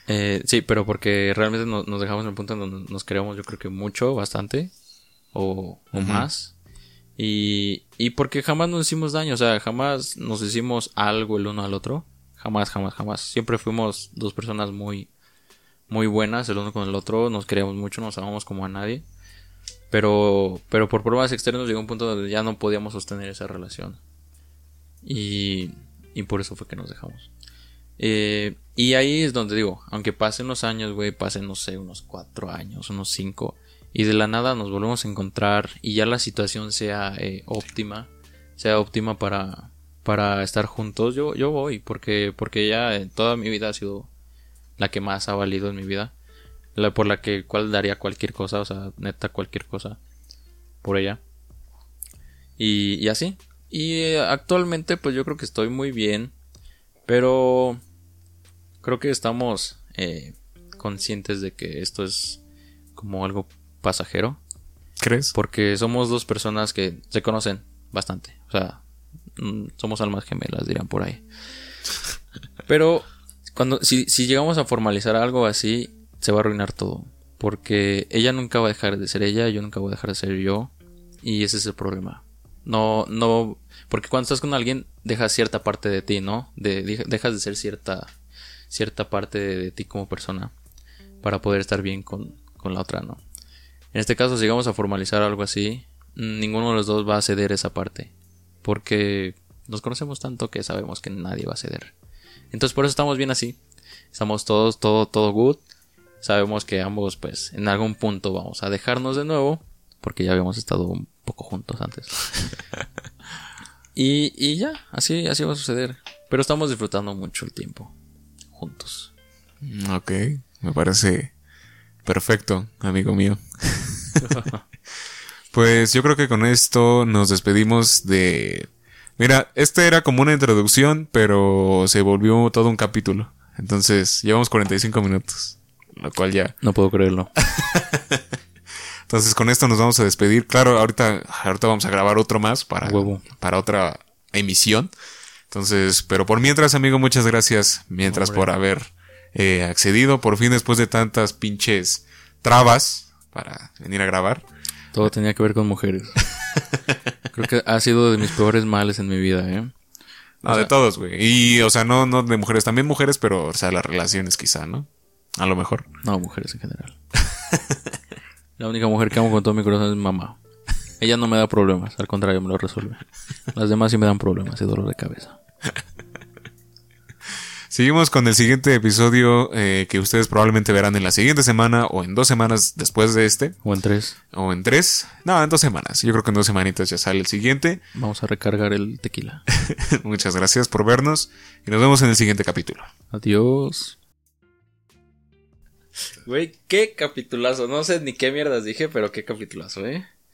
Eh, sí, pero porque realmente no- nos dejamos en el punto en donde nos queremos, yo creo que mucho, bastante, o, o más. Y, y porque jamás nos hicimos daño, o sea, jamás nos hicimos algo el uno al otro. Jamás, jamás, jamás. Siempre fuimos dos personas muy, muy buenas el uno con el otro. Nos queríamos mucho, nos amamos como a nadie. Pero, pero por problemas externos llegó un punto donde ya no podíamos sostener esa relación. Y, y por eso fue que nos dejamos. Eh, y ahí es donde digo, aunque pasen los años, güey, pasen, no sé, unos cuatro años, unos cinco, y de la nada nos volvemos a encontrar y ya la situación sea eh, óptima, sea óptima para, para estar juntos, yo, yo voy, porque, porque ya en toda mi vida ha sido la que más ha valido en mi vida, la por la que cual daría cualquier cosa, o sea, neta cualquier cosa por ella. Y, y así. Y eh, actualmente pues yo creo que estoy muy bien, pero creo que estamos eh, conscientes de que esto es como algo pasajero. ¿Crees? Porque somos dos personas que se conocen bastante. O sea, mm, somos almas gemelas, dirán por ahí. Pero cuando si, si llegamos a formalizar algo así, se va a arruinar todo. Porque ella nunca va a dejar de ser ella, yo nunca voy a dejar de ser yo. Y ese es el problema. No, no, porque cuando estás con alguien, dejas cierta parte de ti, ¿no? De, de- dejas de ser cierta, cierta parte de, de ti como persona. Para poder estar bien con, con la otra, ¿no? En este caso, si llegamos a formalizar algo así, mm, ninguno de los dos va a ceder esa parte. Porque nos conocemos tanto que sabemos que nadie va a ceder. Entonces por eso estamos bien así. Estamos todos, todo, todo good. Sabemos que ambos, pues, en algún punto vamos a dejarnos de nuevo. Porque ya habíamos estado un poco juntos antes. y, y ya, así, así va a suceder. Pero estamos disfrutando mucho el tiempo. Juntos. Mm, Ok, me parece perfecto, amigo mío. pues yo creo que con esto nos despedimos de... Mira, este era como una introducción, pero se volvió todo un capítulo. Entonces, llevamos 45 minutos, lo cual ya... No puedo creerlo. Entonces, con esto nos vamos a despedir. Claro, ahorita, ahorita vamos a grabar otro más para, Huevo. para otra emisión. Entonces, pero por mientras, amigo, muchas gracias. Mientras Hombre. por haber eh, accedido, por fin después de tantas pinches trabas para venir a grabar. Todo tenía que ver con mujeres. Creo que ha sido de mis peores males en mi vida, ¿eh? No, de todos, güey. Y, o sea, no, no de mujeres, también mujeres, pero, o sea, las relaciones quizá, ¿no? A lo mejor. No, mujeres en general. La única mujer que amo con todo mi corazón es mamá. Ella no me da problemas, al contrario, me lo resuelve. Las demás sí me dan problemas y dolor de cabeza. Seguimos con el siguiente episodio eh, que ustedes probablemente verán en la siguiente semana o en dos semanas después de este. O en tres. O en tres. No, en dos semanas. Yo creo que en dos semanitas ya sale el siguiente. Vamos a recargar el tequila. Muchas gracias por vernos y nos vemos en el siguiente capítulo. Adiós. Güey, qué capitulazo. No sé ni qué mierdas dije, pero qué capitulazo, ¿eh?